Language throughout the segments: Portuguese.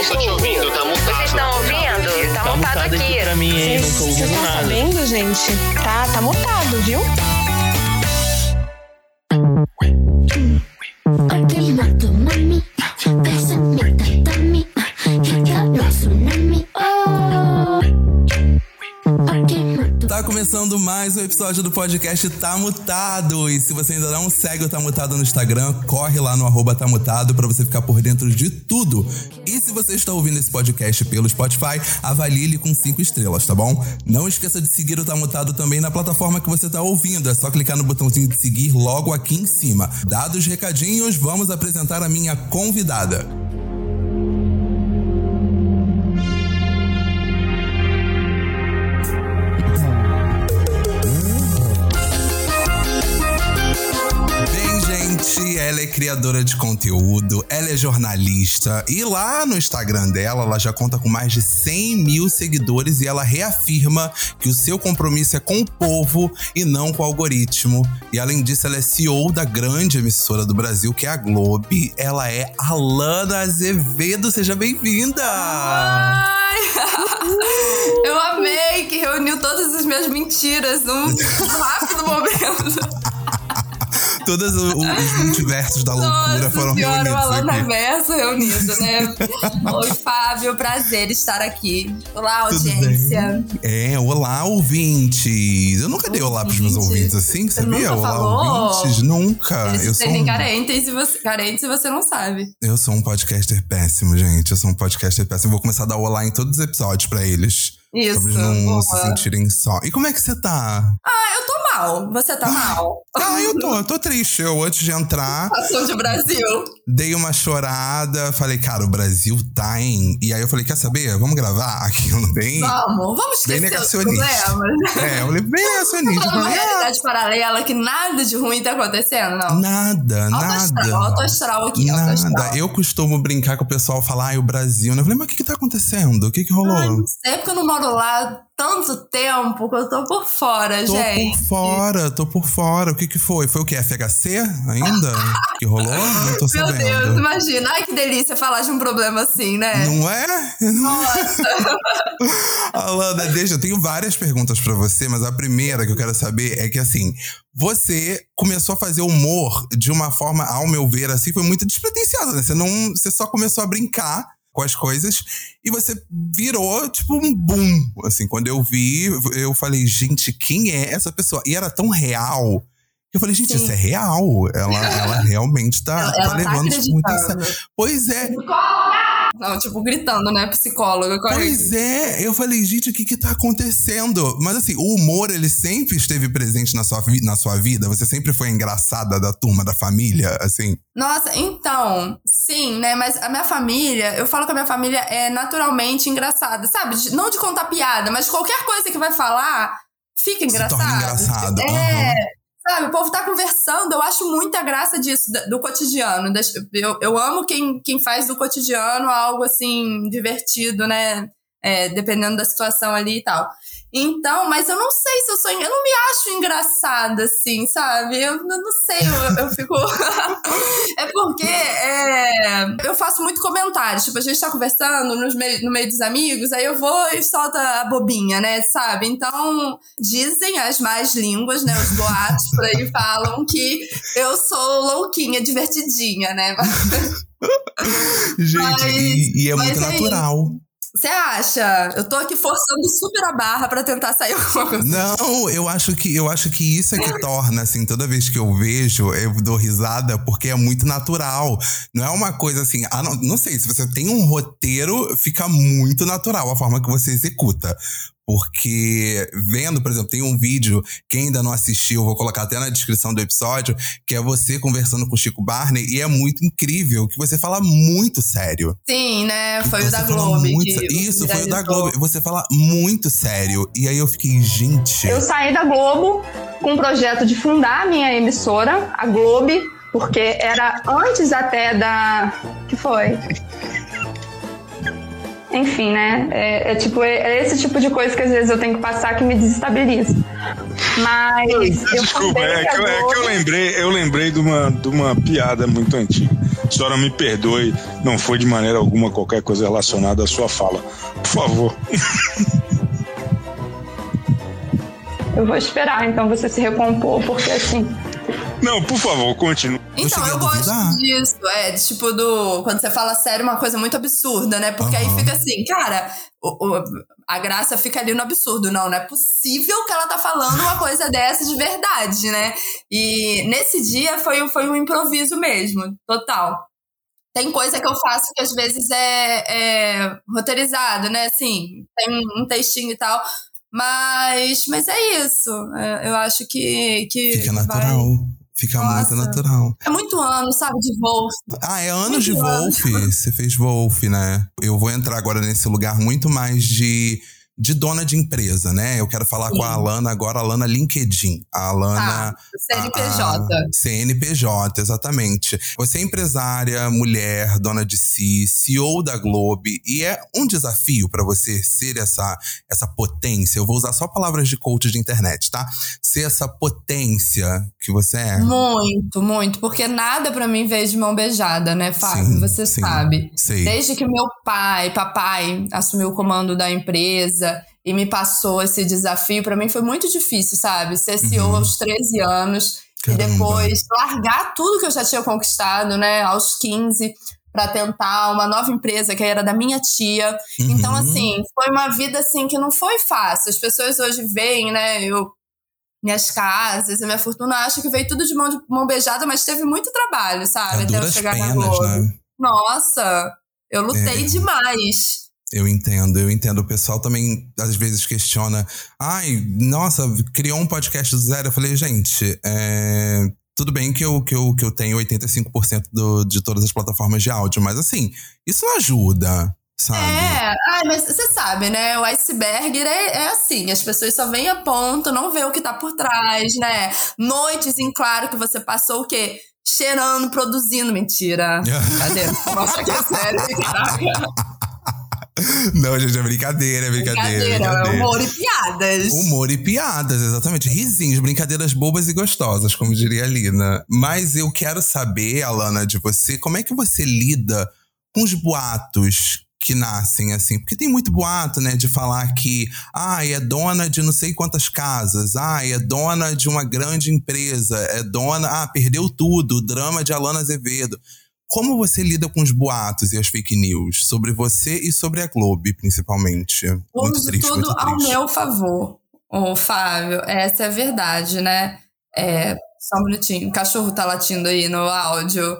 Não tô te ouvindo, tá mutado. Vocês estão ouvindo? Tá, mutado aqui. pra mim, hein? Não tô Vocês estão nada. sabendo, gente? Tá, tá mutado, viu? Alguien mató mami, bésame, tatami, ya começando mais um episódio do podcast Tá Mutado. E se você ainda não segue o Tá Mutado no Instagram, corre lá no arroba Tá Mutado pra você ficar por dentro de tudo. E se você está ouvindo esse podcast pelo Spotify, avalie ele com cinco estrelas, tá bom? Não esqueça de seguir o Tá Mutado também na plataforma que você tá ouvindo. É só clicar no botãozinho de seguir logo aqui em cima. Dados os recadinhos, vamos apresentar a minha convidada. Ela é criadora de conteúdo, ela é jornalista e lá no Instagram dela, ela já conta com mais de 100 mil seguidores e ela reafirma que o seu compromisso é com o povo e não com o algoritmo. E além disso, ela é CEO da grande emissora do Brasil, que é a Globo. Ela é Alana Azevedo, seja bem-vinda! Ai! Eu amei que reuniu todas as minhas mentiras num rápido momento. Todos o- o- os multiversos da loucura Nossa foram senhora, o reunidos Alana aqui. Verso reunido, né? Oi, Fábio, prazer estar aqui. Olá, audiência. É, olá, ouvintes. Eu nunca dei olá pros meus Ouvintes. ouvintes assim, Você sabia? Olá, falou? ouvintes. Nunca. Eles Eu sou, um, carentes e, você, carentes e você não sabe. eu sou um podcaster péssimo, gente. Eu sou um podcaster péssimo. Vou começar a dar olá em todos os episódios pra eles. Isso. pra eles não boa. se sentirem só. E como é que você tá? Ah, eu tô mal. Você tá mal? Ah, eu tô, eu tô triste. Eu, antes de entrar, Passou de Brasil. dei uma chorada. Falei, cara, o Brasil tá, hein? E aí eu falei, quer saber? Vamos gravar aquilo bem. Vamos, vamos Bem esquecer os negacionista. É, eu falei, bem negacionista. Falei, ah, realidade paralela que nada de ruim tá acontecendo, não. nada, Alto nada. astral, alto astral aqui, alto astral. Nada. Eu costumo brincar com o pessoal, falar, ai, o Brasil. Eu falei, mas o que que tá acontecendo? O que que rolou? Ai, não sei, porque eu não moro lá tanto tempo que eu tô por fora, tô gente. por fora, tô por fora. O que que foi? Foi o quê? FHC ainda? que rolou? Não tô Meu sabendo. Deus, imagina. Ai, que delícia falar de um problema assim, né? Não é? Nossa. Alana, deixa, eu tenho várias perguntas pra você, mas a primeira que eu quero saber é que, assim, você começou a fazer humor de uma forma, ao meu ver, assim, foi muito despretensiosa, né? Você, não, você só começou a brincar com as coisas e você virou, tipo, um boom. Assim, quando eu vi, eu falei, gente, quem é essa pessoa? E era tão real. que Eu falei, gente, Sim. isso é real. Ela, ela realmente tá, Ela- tá ela tá levando isso muito a sério. Pois é, Não, tipo, gritando, né? Psicóloga. Pois é, eu falei, gente, o que que tá acontecendo? Mas assim, o humor, ele sempre esteve presente na sua, na sua vida? Você sempre foi engraçada da turma, da família, assim? Nossa, então, sim, né? Mas a minha família, eu falo que a minha família é naturalmente engraçada, sabe? Não de contar piada, mas qualquer coisa que vai falar fica engraçado. torna engraçado, É. Sabe, o povo tá conversando, eu acho muita graça disso, do cotidiano. Eu, eu amo quem, quem faz do cotidiano algo assim, divertido, né? É, dependendo da situação ali e tal. Então, mas eu não sei se eu sou. Eu não me acho engraçada, assim, sabe? Eu, eu não sei, eu, eu fico. é porque é, eu faço muito comentário. Tipo, a gente tá conversando nos mei- no meio dos amigos, aí eu vou e solto a bobinha, né? Sabe? Então, dizem as más línguas, né? Os boatos por aí falam que eu sou louquinha, divertidinha, né? Gente, Mas- e, e é muito é natural. Você acha? Eu tô aqui forçando super a barra pra tentar sair coisa. Não, eu acho que eu acho que isso é que torna assim, toda vez que eu vejo, eu dou risada porque é muito natural. Não é uma coisa assim, ah, não, não sei, se você tem um roteiro, fica muito natural a forma que você executa. Porque vendo, por exemplo, tem um vídeo, quem ainda não assistiu, vou colocar até na descrição do episódio, que é você conversando com o Chico Barney, e é muito incrível, que você fala muito sério. Sim, né? Foi o da Globo. muito Isso, foi o da. Globo. Você fala muito sério. E aí eu fiquei, gente. Eu saí da Globo com o projeto de fundar a minha emissora, a Globo, porque era antes até da. que foi? Enfim, né? É, é tipo, é esse tipo de coisa que às vezes eu tenho que passar que me desestabiliza. Mas eu Desculpa, é que, eu, é que eu lembrei, eu lembrei de uma, de uma piada muito antiga. A senhora me perdoe, não foi de maneira alguma qualquer coisa relacionada à sua fala. Por favor. Eu vou esperar, então, você se recompor, porque assim. Não, por favor, continue. Então, eu gosto disso. É, de, tipo, do. Quando você fala sério, uma coisa muito absurda, né? Porque aí Aham. fica assim, cara, o- o- a graça fica ali no absurdo. Não, não é possível que ela tá falando uma coisa dessa de verdade, né? E nesse dia foi, foi um improviso mesmo, total. Tem coisa que eu faço que às vezes é, é roteirizado, né? Assim, tem um textinho e tal. Mas, mas é isso. É, eu acho que. que Fica vai- natural. Fica Nossa. muito natural. É muito ano, sabe, de Wolf. Ah, é anos de Muito Wolf. Você fez Wolf, né? Eu vou entrar agora nesse lugar muito mais de, de dona de empresa, né? Eu quero falar com a Sim. Alana agora, a Alana LinkedIn. A Alana. Tá, CNPJ. a- a CNPJ, exatamente. Você é empresária, mulher, dona de si, CEO da Globe, e é um desafio pra você ser essa, essa potência. Eu vou usar só palavras de coach de internet, tá? Ser essa potência que você é. Muito, muito. Porque nada pra mim veio de mão beijada, né, Fábio? Sim, Você sim, sabe. Sei. Desde que meu pai, papai, assumiu o comando da empresa e me passou esse desafio, pra mim foi muito difícil, sabe? Ser CEO Uhum. aos 13 anos Caramba. e depois largar tudo que eu já tinha conquistado, né, aos 15, pra tentar uma nova empresa que era da minha tia. Então, Uhum. assim, foi uma vida assim que não foi fácil. As pessoas hoje veem, né, eu minhas casas, a minha fortuna, acham que veio tudo de mão, de mão beijada, mas teve muito trabalho, sabe? A Até eu chegar na penas, Globo. né? Nossa, eu lutei É. demais. Eu entendo, eu entendo. O pessoal também às vezes questiona. Ai, nossa, criou um podcast do zero. Eu falei, gente, é, tudo bem que eu, que eu, que eu tenho 85% do, de todas as plataformas de áudio, mas assim, isso não ajuda, sabe? É, ai, mas você sabe, né? O iceberg é, é assim, as pessoas só veem a ponta, não vê o que tá por trás, né? Noites em claro que você passou o quê? Cheirando, produzindo. Mentira. Cadê? Mostra que é sério. Caraca. Não, gente, é brincadeira, é brincadeira. Brincadeira, brincadeira. humor e piadas. Humor e piadas, exatamente. Risinhos, brincadeiras bobas e gostosas, como diria a Lina. Mas eu quero saber, Alana, de você, como é que você lida com os boatos que nascem, assim? Porque tem muito boato, né, de falar que, ah, é dona de não sei quantas casas, ah, é dona de uma grande empresa, é dona, ah, perdeu tudo, o drama de Alana Azevedo. Como você lida com os boatos e as fake news sobre você e sobre a Globo, principalmente? Muito triste, tudo muito ao triste. meu favor. Ô, Fábio, essa é a verdade, né? É, só um minutinho. O cachorro tá latindo aí no áudio.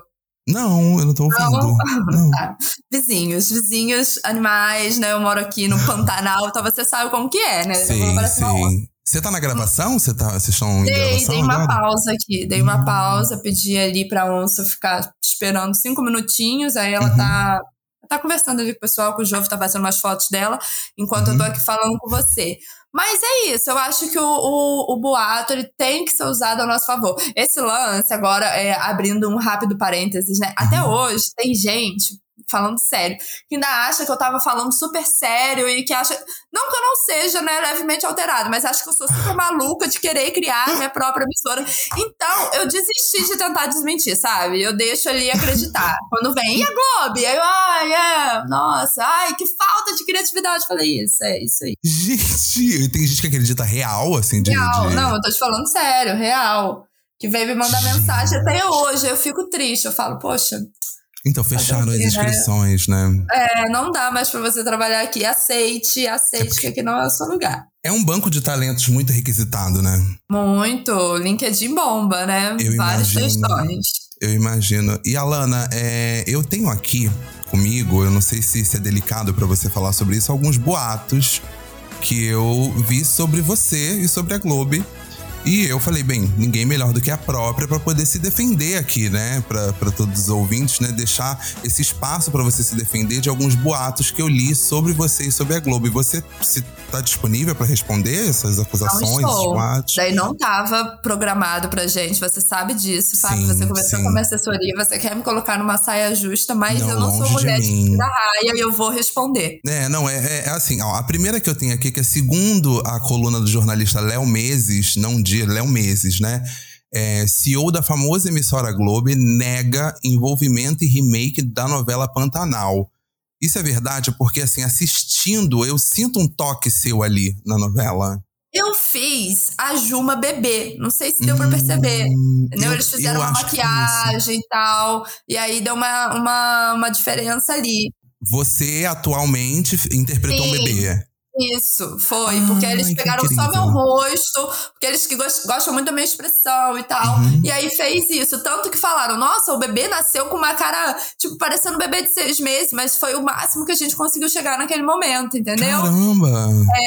Não, eu não tô ouvindo. Não. Tá. Vizinhos, vizinhos, animais, né? Eu moro aqui no Pantanal, então você sabe como que é, né? Sim, sim. Você tá na gravação? Você tá, vocês estão em Dei, gravação dei uma agora? pausa aqui, dei uma pausa, pedi ali pra onça ficar esperando cinco minutinhos, aí ela Uhum. tá, tá conversando ali com o pessoal, que o Jovo tá fazendo umas fotos dela, enquanto eu tô Uhum. aqui falando com você. Mas é isso, eu acho que o, o, o boato ele tem que ser usado a nosso favor. Esse lance, agora, é, abrindo um rápido parênteses, né? Até Uhum. hoje tem gente, falando sério, que ainda acha que eu tava falando super sério e que acha. Não que eu não seja, né, levemente alterada, mas acho que eu sou super maluca de querer criar minha própria emissora. Então, eu desisti de tentar desmentir, sabe? Eu deixo ali acreditar. Quando vem, e a Globo? Aí eu, ai, é, nossa, ai, que falta de criatividade. Falei, isso, é isso aí. Gente, tem gente que acredita real, assim, de. Real, de- não, eu tô te falando sério, real. Que veio me mandar mensagem até hoje. Eu fico triste. Eu falo, poxa, Então, fecharam Fazer o as né? inscrições, né? é, não dá mais pra você trabalhar aqui. Aceite, aceite que aqui não é o seu lugar. É um banco de talentos muito requisitado, né? Muito. LinkedIn bomba, né? Eu Vários imagino. textões. Eu imagino. E Alana, é, eu tenho aqui comigo, eu não sei se isso é delicado pra você falar sobre isso, alguns boatos que eu vi sobre você e sobre a Globo. E eu falei, bem, ninguém melhor do que a própria para poder se defender aqui, né? Para todos os ouvintes, né? Deixar esse espaço para você se defender de alguns boatos que eu li sobre você e sobre a Globo. E você se tá disponível para responder essas acusações, esses boatos? Daí não tava programado pra gente, você sabe disso, Fábio. Sim, Você conversou sim. com a minha assessoria, você quer me colocar numa saia justa, mas Não, eu não sou de mulher de, mim. da raia e eu vou responder. É, não, é, é- é assim, ó, a primeira que eu tenho aqui, que é segundo a coluna do jornalista Léo Meses, não dia, Léo Meses, né? É, CEO da famosa emissora Globo nega envolvimento e remake da novela Pantanal. Isso é verdade, porque assim, assistindo, eu sinto um toque seu ali na novela. Eu fiz a Juma bebê, não sei se deu pra perceber. Hum, eu- Eles fizeram uma isso. maquiagem e tal. E aí deu uma, uma, uma diferença ali. Você atualmente interpretou um Sim. bebê. Isso, foi. Porque Ai, eles pegaram só meu rosto, porque eles que gos- gostam muito da minha expressão e tal. Uhum. E aí fez isso. Tanto que falaram, nossa, o bebê nasceu com uma cara, tipo, parecendo um bebê de seis meses, mas foi o máximo que a gente conseguiu chegar naquele momento, entendeu? Caramba!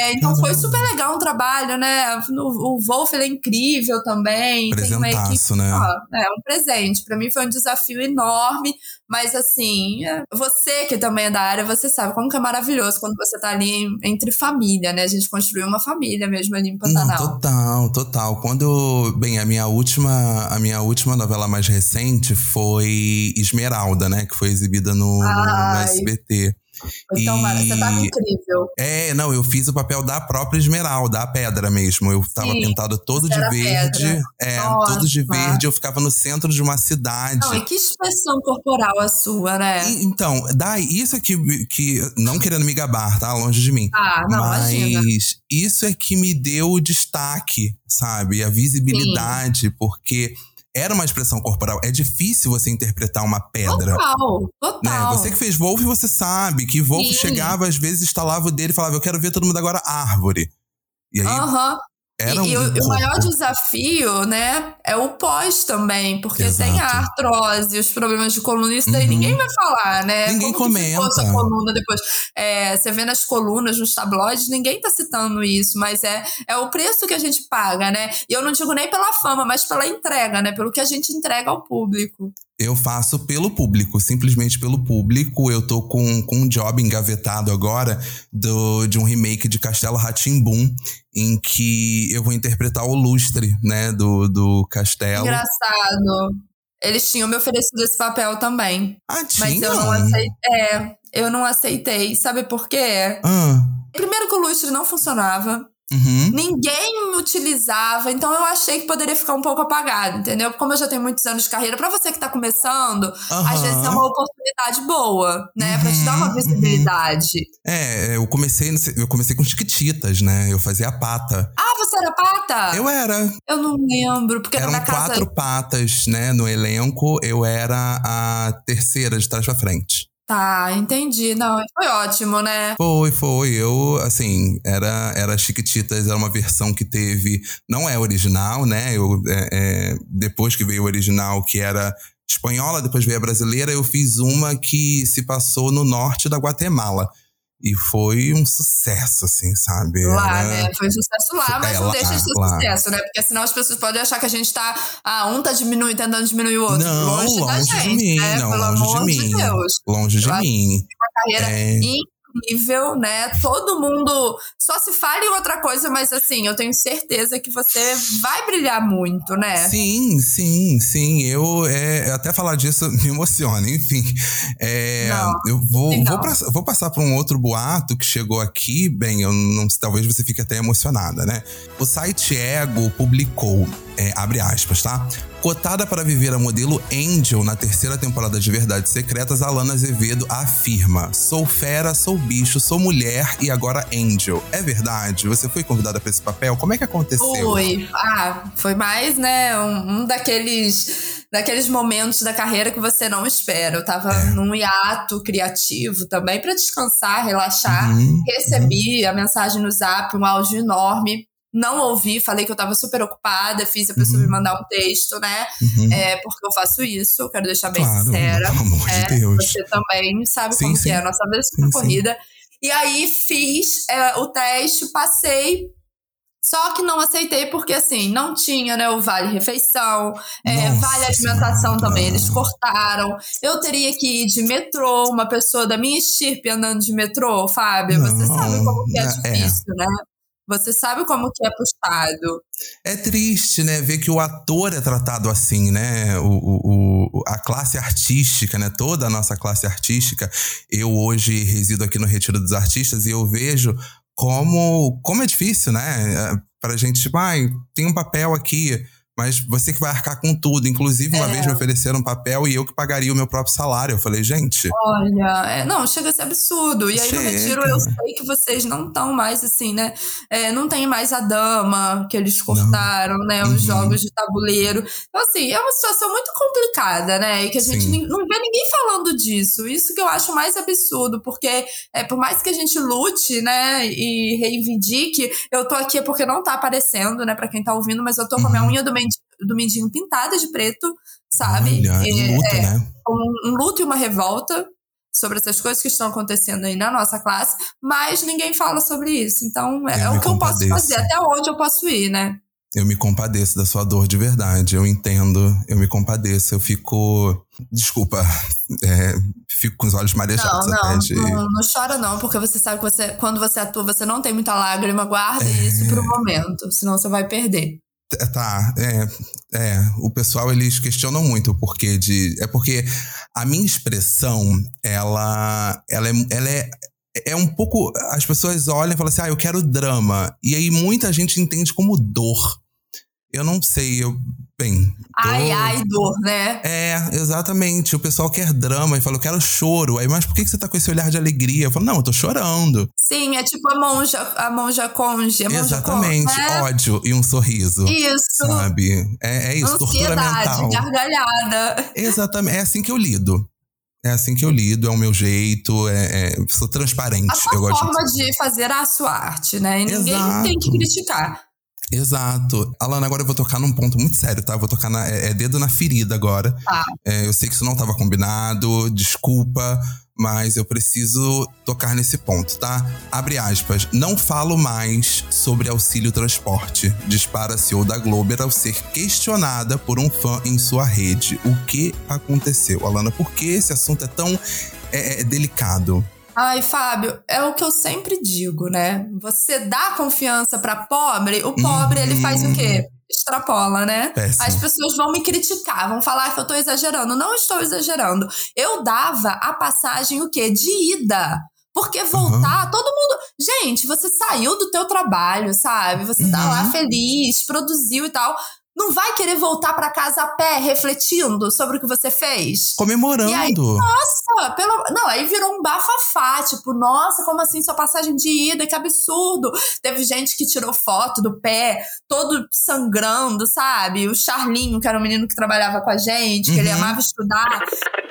É, então foi Caramba. super legal um trabalho, né? O, o Wolf, é incrível também. Tem uma equipe Presentaço, né? Ó, é um presente. Pra mim foi um desafio enorme, mas assim, é, você que também é da área, você sabe como que é maravilhoso quando você tá ali entre família, né? A gente construiu uma família mesmo ali em Não, Pantanal. total, total. Quando, bem, a minha última, a minha última novela mais recente foi Esmeralda, né, que foi exibida no, no Ai. Então, Mara, você E- incrível. É, não, eu fiz o papel da própria Esmeralda, a pedra mesmo. Eu tava Sim, pintado todo de verde. pedra. É, Nossa. todo de verde. Eu ficava no centro de uma cidade. Não, e que expressão corporal a sua, né? E- então, daí, isso é que, que. Não querendo me gabar, tá? Longe de mim. Ah, não, Mas imagina. isso é que me deu o destaque, sabe? A visibilidade, porque era uma expressão corporal. É difícil você interpretar uma pedra. Total, Né? total. Você que fez Wolf, você sabe que Wolf Sim. chegava, às vezes, instalava o dele e falava: Eu quero ver todo mundo agora árvore. E aí Aham. Era e, um. e o, o maior desafio, né, é o pós também, porque Exato. tem a artrose, os problemas de coluna, isso daí Uhum. ninguém vai falar, né? Ninguém Como que comenta. essa coluna depois? É, você vê nas colunas, nos tabloides, ninguém tá citando isso, mas é, é o preço que a gente paga, né? E eu não digo nem pela fama, mas pela entrega, né? Pelo que a gente entrega ao público. Eu faço pelo público, simplesmente pelo público. Eu tô com, com um job engavetado agora do, de um remake de Castelo Ratimbum, em que eu vou interpretar o lustre, né, do, do castelo. Engraçado. Eles tinham me oferecido esse papel também. Ah, Mas tinha? eu não aceitei. É, eu não aceitei. Sabe por quê? Ah, Primeiro que o lustre não funcionava. Uhum. Ninguém utilizava, então eu achei que poderia ficar um pouco apagado, entendeu? Como eu já tenho muitos anos de carreira, pra você que tá começando, às Aham. vezes é uma oportunidade boa, né? Pra te dar uma Uhum, visibilidade. É, eu comecei, eu comecei com Chiquititas, né? Eu fazia pata. Ah, você era pata? Eu era. Eu não lembro, porque era Eram na casa. quatro patas, né? No elenco, eu era a terceira de trás pra frente. Tá, entendi. Não, foi ótimo, né? Foi, foi. Eu, assim, era, era Chiquititas, era uma versão que teve. Não é original, né? Eu, é, é, depois que veio o original, que era espanhola, depois veio a brasileira, eu fiz uma que se passou no norte da Guatemala. E foi um sucesso, assim, sabe? Lá, Era- né? Foi um sucesso lá, mas É, não lá, deixa de ser lá. sucesso, né? Porque senão as pessoas podem achar que a gente tá. Ah, um tá diminuindo, tentando diminuir o outro. Não, longe, da longe de gente, mim, né? não, Pelo longe de amor de mim. Deus. Longe de Eu mim. carreira É. incrível, né? Todo mundo só se fala em outra coisa, mas assim, eu tenho certeza que você vai brilhar muito, né? Sim, sim, sim. Eu é, até falar disso me emociona. Enfim, é, Não, eu vou, vou, pra- vou passar para um outro boato que chegou aqui. Bem, eu não, talvez você fique até emocionada, né? O site Ego publicou, é, abre aspas, tá? Cotada para viver a modelo Angel na terceira temporada de Verdades Secretas, Alana Azevedo afirma: Sou fera, sou bicho, sou mulher e agora Angel. É verdade? Você foi convidada para esse papel? Como é que aconteceu? Foi. Ah, foi mais, né? Um, um daqueles, daqueles momentos da carreira que você não espera. Eu tava É. num hiato criativo também pra descansar, relaxar. Uhum, Recebi a mensagem no zap, um áudio enorme. Não ouvi, falei que eu tava super ocupada, fiz a pessoa Uhum. me mandar um texto, né? uhum. É, porque eu faço isso, eu quero deixar bem Claro, sincera. pelo amor É, de Deus. Você também sabe Sim, como sim. que é, a nossa vida é super Sim, corrida. E aí fiz é, o teste, passei. Só que não aceitei porque, assim, não tinha, né, o vale refeição, é, vale alimentação também, eles cortaram. Eu teria que ir de metrô, uma pessoa da minha estirpe andando de metrô, Fábio. Você Não, sabe como que é é. difícil, né? Você sabe como que é puxado. É triste, né, ver que o ator é tratado assim, né? O, o- o- a classe artística, né? Toda a nossa classe artística. Eu hoje resido aqui no Retiro dos Artistas e eu vejo como, como é difícil, né? É, Pra gente, tipo, ai, tem um papel aqui, mas você que vai arcar com tudo. Inclusive, uma É. vez me ofereceram um papel e eu que pagaria o meu próprio salário. Eu falei, gente, Olha, é, não, chega a ser absurdo. E aí no Chega. retiro eu sei que vocês não estão mais assim, né? É, não tem mais a dama que eles cortaram, né? Os Uhum. jogos de tabuleiro. Então, assim, é uma situação muito complicada, né? E que a gente Sim. não vê ninguém falando disso. Isso que eu acho mais absurdo, porque é, por mais que a gente lute, né, e reivindique, eu tô aqui porque não tá aparecendo, né, pra quem tá ouvindo, mas eu tô com a minha Uhum. unha do mendinho, do mendinho pintada de preto, sabe? olha, É, em luto, né? um, um luto e uma revolta sobre essas coisas que estão acontecendo aí na nossa classe, mas ninguém fala sobre isso. Então, é, é o que eu posso compadeço. fazer, até onde eu posso ir, né? Eu me compadeço da sua dor de verdade. Eu entendo, eu me compadeço. Eu fico. Desculpa. é, fico com os olhos Não, marejados não, até de. não, não chora não, porque você sabe que você, quando você atua, você não tem muita lágrima, guarda isso pro momento, senão você vai perder. É, Tá, é, é. O pessoal, eles questionam muito o porquê de. É porque a minha expressão, ela, ela, é, ela é. É um pouco. As pessoas olham e falam assim: ah, eu quero drama. E aí muita gente entende como dor. Eu não sei, eu. Bem. Ai, tô- ai, dor, né? É, exatamente. O pessoal quer drama e fala, eu quero choro. Aí, mas por que você tá com esse olhar de alegria? Eu falo, não, eu tô chorando. Sim, é tipo a monja, a monja conge. A monja Exatamente. conge, né? Ódio e um sorriso. Isso. Sabe? É, é isso, tortura Ansiedade, mental. gargalhada. Exatamente. É assim que eu lido. É assim que eu lido, é o meu jeito, é, é- sou transparente. A sua eu gosto forma de fazer a sua arte, né? E ninguém Exato. tem que criticar. Exato. Alana, agora eu vou tocar num ponto muito sério, tá? Eu vou tocar na, é, é dedo na ferida agora. Tá. É, eu sei que isso não estava combinado, desculpa, mas eu preciso tocar nesse ponto, tá? Abre aspas. Não falo mais sobre auxílio transporte, dispara a CEO da Globo ao ser questionada por um fã em sua rede. O que aconteceu? Alana, por que esse assunto é tão é, é, delicado? Ai, Fábio, é o que eu sempre digo, né? Você dá confiança pra pobre, o pobre ele faz o quê? Extrapola, né? Péssimo. As pessoas vão me criticar, vão falar que eu tô exagerando. Não estou exagerando. Eu dava a passagem o quê? De ida. Porque voltar, todo mundo. Gente, você saiu do teu trabalho, sabe? Você tá lá Uhum. feliz, produziu e tal. Não vai querer voltar pra casa a pé, refletindo sobre o que você fez? Comemorando. E aí, Nossa, pelo... não, aí virou um bafafá, tipo, nossa, como assim sua passagem de ida, que absurdo. Teve gente que tirou foto do pé, todo sangrando, sabe? O Charlinho, que era um menino que trabalhava com a gente, que ele Uhum. amava estudar.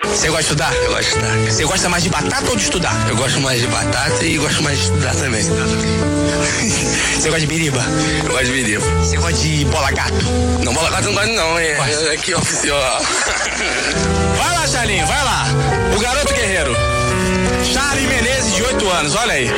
Você gosta de estudar? Eu gosto de estudar. Você gosta mais de batata ou de estudar? Eu gosto mais de batata e gosto mais de estudar também. Você gosta de biriba? Eu gosto de biriba. Você gosta de bola gato? Não, bola gato eu não gosto não, é, é aqui oficial. vai lá, Charlinho, vai lá. O garoto guerreiro. Charlie Menezes, de 8 anos, olha aí.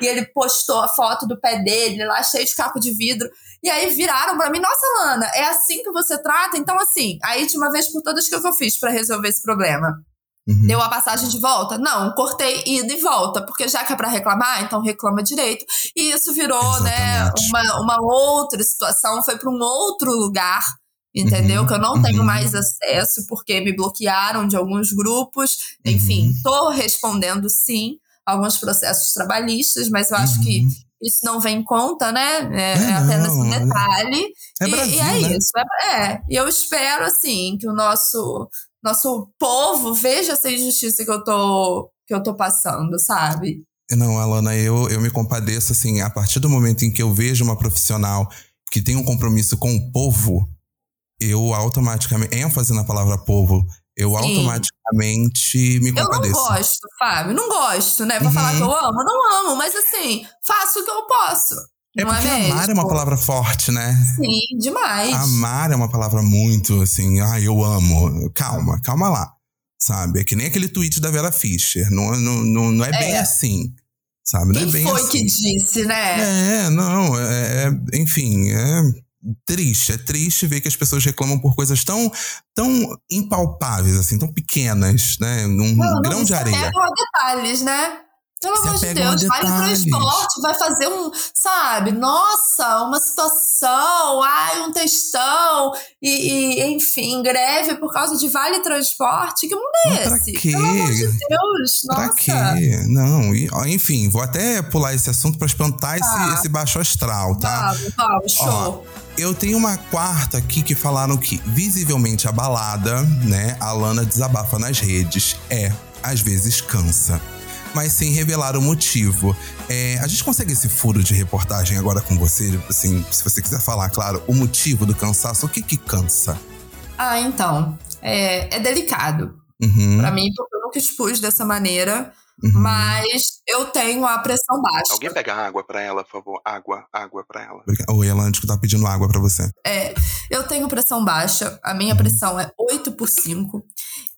E ele postou a foto do pé dele lá, cheio de caco de vidro. E aí viraram pra mim, nossa, Lana, é assim que você trata? Então, assim, aí de uma vez por todas, o que eu fiz pra resolver esse problema? Uhum. Deu a passagem de volta? Não, cortei ida e volta, porque já que é pra reclamar, então reclama direito. E isso virou, né, uma, uma outra situação, foi pra um outro lugar, entendeu? Uhum, Que eu não tenho uhum. mais acesso, porque me bloquearam de alguns grupos. Enfim, Uhum. tô respondendo sim alguns processos trabalhistas, mas eu acho Uhum. que isso não vem em conta, né? É, É, é apenas um é- detalhe. É e, Brasil, e é né? isso. É, é. E eu espero, assim, que o nosso, nosso povo veja essa injustiça que eu tô, que eu tô passando, sabe? Não, Alana, eu, eu me compadeço, assim, a partir do momento em que eu vejo uma profissional que tem um compromisso com o povo, eu automaticamente, ênfase na palavra povo, eu automaticamente me Eu não compadeço. gosto, Fábio. Não gosto, né? Vou Uhum. falar que eu amo? Não amo, mas assim, faço o que eu posso. É não porque é amar é uma palavra forte, né? Sim, demais. Amar é uma palavra muito assim, ah, eu amo. Calma, calma lá. Sabe? É que nem aquele tweet da Vera Fischer. Não, não, não, não é, bem É. assim. sabe? Não é Quem bem foi assim. que disse, né? É, não, é, é- enfim, é triste, é triste ver que as pessoas reclamam por coisas tão, tão impalpáveis, assim, tão pequenas, né? Num Não, não, grão de se areia. detalhes, né? Pelo amor de Deus, vai no transporte, vai fazer um, sabe, nossa, uma situação, ai, um textão, e, e, enfim, greve por causa de vale transporte. Que mundo é Mas pra esse? quê? Pelo amor de Deus, Pra nossa. quê? Não, e, ó, enfim, vou até pular esse assunto pra espantar esse, Tá. esse baixo astral, tá? Vamos, vamos, show. Eu tenho uma quarta aqui que falaram que, visivelmente abalada, né, a Lana desabafa nas redes. É, às vezes cansa. Mas sem revelar o motivo. É, a gente consegue esse furo de reportagem agora com você? Assim, se você quiser falar, claro, o motivo do cansaço, o que que cansa? Ah, então, é, é delicado Uhum, pra mim, porque eu nunca expus dessa maneira, uhum. mas eu tenho a pressão baixa. Alguém pega água pra ela, por favor. Água, água pra ela. Oi, que tá pedindo água pra você. É, eu tenho pressão baixa, a Uhum. minha pressão é 8 por 5.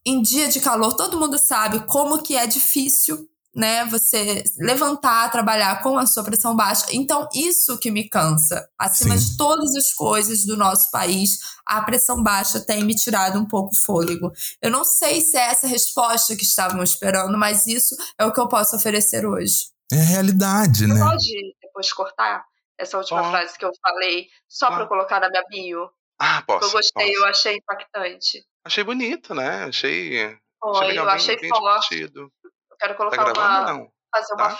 Em dia de calor, todo mundo sabe como que é difícil, né? Você levantar, trabalhar com a sua pressão baixa. Então, isso que me cansa. Acima Sim. de todas as coisas do nosso país, a pressão baixa tem me tirado um pouco o fôlego. Eu não sei se é essa resposta que estavam esperando, mas isso é o que eu posso oferecer hoje. É a realidade, né? Pode depois cortar essa última frase que eu falei, só pra Ó. eu colocar na minha bio? Ah, posso. eu gostei, posso. eu achei impactante. Achei bonito, né? Achei. achei Foi, legal, eu bem- achei bem forte. divertido. Eu quero Tá colocar gravando uma. não? Fazer uma. Tá?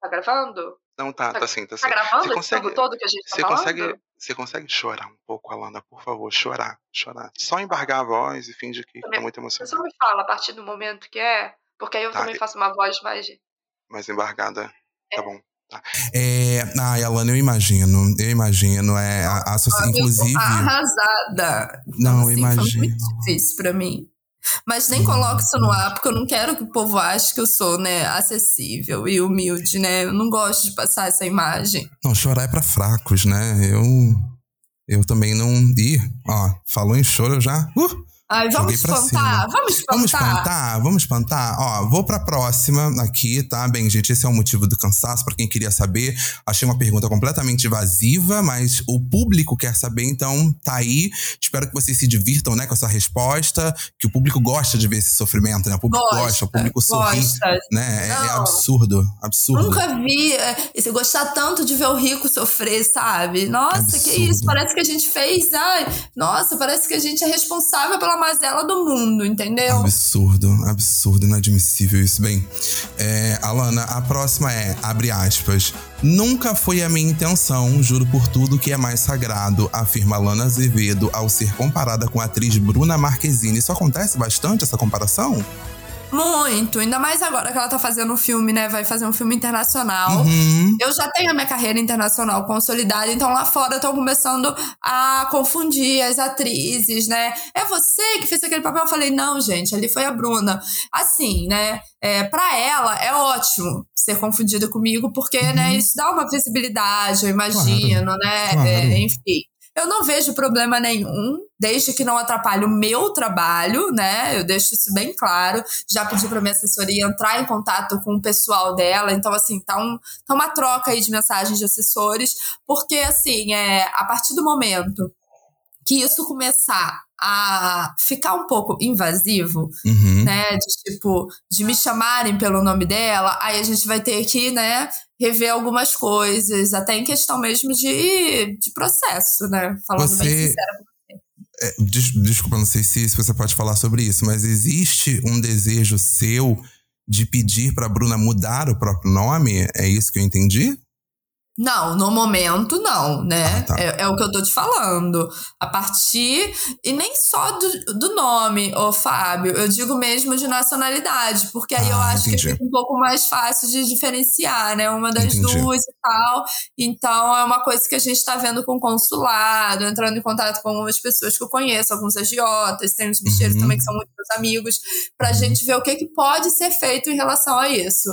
Tá gravando? Não, tá, Tá- tá sim, tá sim. Tá gravando Você consegue, tempo todo que a gente tá você falando? consegue, você consegue chorar um pouco, Alana, por favor, chorar, chorar. Só embargar a voz e fingir que Também- tá muito Você só emocionado. me fala a partir do momento que é, porque aí eu Tá, também faço uma voz mais. Mas embargada, tá bom. É, ai, Alana, eu imagino, eu imagino. É, a, a, inclusive. Arrasada. Não, assim, imagino. Foi muito difícil pra mim. Mas nem coloco isso no ar, porque eu não quero que o povo ache que eu sou, né, acessível e humilde, né? Eu não gosto de passar essa imagem. Não, chorar é pra fracos, né? Eu. Eu também não. Ih, ó, falou em choro, eu já. Uh, Ai, vamos espantar, vamos espantar. Vamos espantar? Vamos espantar? Ó, vou pra próxima aqui, tá? Bem, gente, esse é o motivo do cansaço, pra quem queria saber. Achei uma pergunta completamente evasiva, mas o público quer saber, então tá aí. Espero que vocês se divirtam, né, com essa resposta, que o público gosta de ver esse sofrimento, né? O público gosta, Gosta, o público sorri, gosta. né? É, é absurdo, absurdo. Nunca vi é, gostar tanto de ver o rico sofrer, sabe? Nossa, que Absurdo. isso? Parece que a gente fez. Ai, nossa, parece que a gente é responsável pela mazela do mundo, entendeu? Absurdo, absurdo, inadmissível isso. Bem, é, Alana, a próxima é, abre aspas, nunca foi a minha intenção, juro por tudo que é mais sagrado, afirma Alana Azevedo ao ser comparada com a atriz Bruna Marquezine. Isso acontece bastante, essa comparação? Muito, ainda mais agora que ela tá fazendo um filme, né? Vai fazer um filme internacional. Uhum. Eu já tenho a minha carreira internacional consolidada, então lá fora estão começando a confundir as atrizes, né? É você que fez aquele papel? Eu falei, não, gente, ali foi a Bruna. Assim, né? É, para ela é ótimo ser confundida comigo, porque, né, isso dá uma visibilidade, eu imagino, né? claro. É, enfim. Eu não vejo problema nenhum, desde que não atrapalhe o meu trabalho, né? Eu deixo isso bem claro. Já pedi para minha assessoria entrar em contato com o pessoal dela, então assim, tá, um, tá uma troca aí de mensagens de assessores, porque assim, é, a partir do momento que isso começar a ficar um pouco invasivo, Uhum. né, de tipo, de me chamarem pelo nome dela, aí a gente vai ter que, né, rever algumas coisas, até em questão mesmo de, de processo, né, falando bem Você- sincera. É, des- desculpa, não sei se, se você pode falar sobre isso, mas existe um desejo seu de pedir pra Bruna mudar o próprio nome? É isso que eu entendi? Não, no momento não, né? Ah, tá. é, é o que eu tô te falando. A partir. E nem só do, do nome, ô Fábio, eu digo mesmo de nacionalidade, porque aí eu Ah, acho entendi. que fica um pouco mais fácil de diferenciar, né? Uma das Entendi. duas e tal. Então é uma coisa que a gente tá vendo com o consulado, entrando em contato com as pessoas que eu conheço, alguns agiotas, tem uns bicheiros Uhum. também que são muito meus amigos, pra Uhum. gente ver o que, que pode ser feito em relação a isso.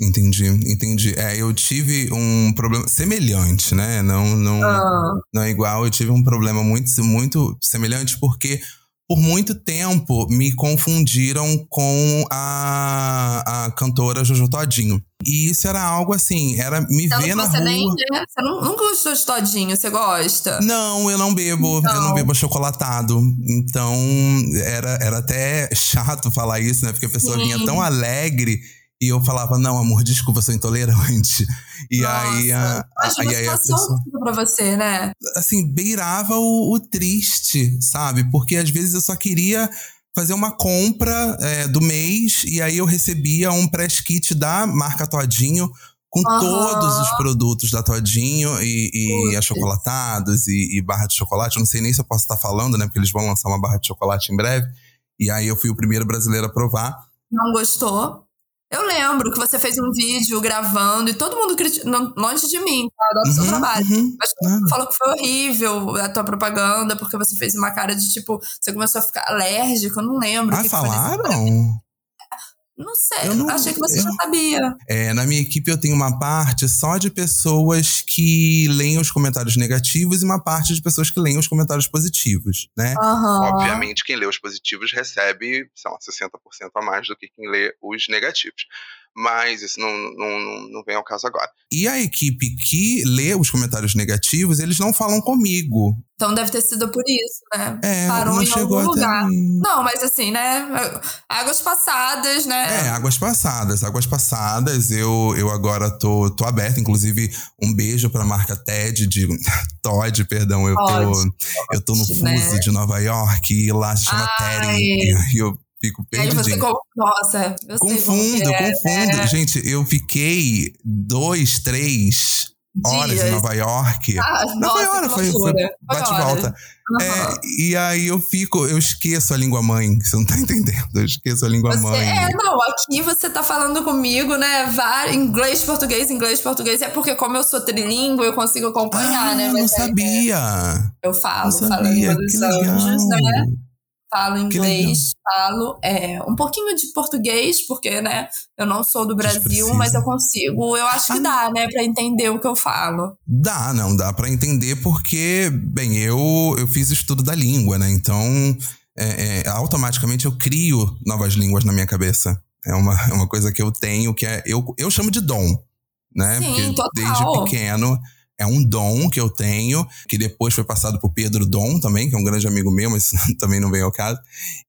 Entendi, entendi. É, eu tive um problema semelhante, né? Não, não, Ah. não é igual. Eu tive um problema muito, muito semelhante porque por muito tempo me confundiram com a, a cantora Jojo Todinho. E isso era algo assim, era me Sendo ver na você rua. nem, né? Você não, nunca gostou de todinho, você gosta? Não, eu não bebo, eu não Então. bebo achocolatado. Então, era, era até chato falar isso, né? Porque a pessoa Sim. vinha tão alegre e eu falava, não, amor, desculpa, eu sou intolerante. E aí, a, a, Imagina e aí a pessoa, pra você, né? assim, beirava o, o triste, sabe? Porque às vezes eu só queria fazer uma compra é, do mês e aí eu recebia um press kit da marca Todinho com Aham. todos os produtos da Todinho e, e achocolatados e, e barra de chocolate. Eu não sei nem se eu posso estar falando, né? Porque eles vão lançar uma barra de chocolate em breve. E aí eu fui o primeiro brasileiro a provar. Não gostou? Eu lembro que você fez um vídeo gravando e todo mundo criticou, longe de mim, tá? Do seu Uhum, trabalho. uhum, Mas mundo falou que foi horrível a tua propaganda, porque você fez uma cara de tipo, você começou a ficar alérgico, eu não lembro. Ah, que que falaram? Não sei, Eu não- achei que você eu- já sabia. É, na minha equipe eu tenho uma parte só de pessoas que leem os comentários negativos e uma parte de pessoas que leem os comentários positivos, né? Aham. Obviamente, quem lê os positivos recebe, sei lá, 60% a mais do que quem lê os negativos. Mas isso não, não, não, não vem ao caso agora. E a equipe que lê os comentários negativos, eles não falam comigo. Então deve ter sido por isso, né? É, Parou não em chegou algum lugar. Não, mas assim, né? Águas passadas, né? É, águas passadas, águas passadas. Eu, eu agora tô, tô aberto, inclusive um beijo pra marca TED de Todd, perdão. Eu tô, Todd, eu tô no fuso né? de Nova York e lá se chama Ai. Teddy. E eu fico aí você. perdidinho. com- Nossa, eu sei como Confundo, é, confundo. né? Gente, eu fiquei dois, três horas em. Nova York. Ah, Não nossa, que foi, foi bate e volta. É, e aí eu fico, eu esqueço a língua mãe. Você não tá entendendo? Eu esqueço a língua Você, mãe. é, não, aqui você tá falando comigo, né? var- Inglês, português, inglês, português. É porque, como eu sou trilingue, eu consigo acompanhar, ah, né? não Mas é- sabia. eu falo, Não falo sabia. língua Que dos anjos, né? Falo inglês, falo é, um pouquinho de português, porque, né, eu não sou do Brasil, mas eu consigo, eu acho que dá, né, pra entender o que eu falo. Dá, não, dá pra entender porque, bem, eu, eu fiz estudo da língua, né? Então, é, é, automaticamente eu crio novas línguas na minha cabeça. É uma, é uma coisa que eu tenho, que é. Eu, eu chamo de dom, né? Sim, porque total. desde pequeno é um dom que eu tenho, que depois foi passado por Pedro Dom também, que é um grande amigo meu, mas também não vem ao caso.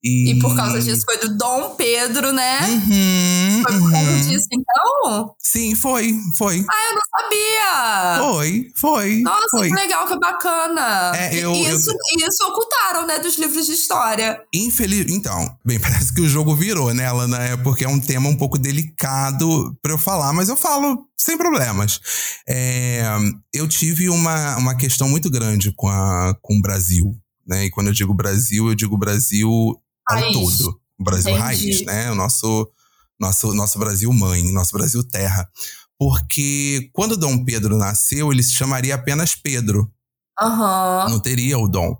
E, E por causa disso foi do Dom Pedro, né? Uhum, Foi por causa uhum. disso, então? Sim, foi, foi. Ah, eu não sabia! Foi, foi. Nossa, foi. que legal, que bacana. É, eu- isso, isso ocultaram, né, dos livros de história. Infeliz... Então, bem, parece que o jogo virou, né, Alana? É porque é um tema um pouco delicado pra eu falar, mas eu falo sem problemas. É, eu tive uma, uma questão muito grande com, a, com o Brasil, né? E quando eu digo Brasil, eu digo Brasil ao Raiz. todo. O Brasil Entendi. raiz, né? O nosso, nosso, nosso Brasil mãe, nosso Brasil terra. Porque quando Dom Pedro nasceu, ele se chamaria apenas Pedro Aham. não teria o dom.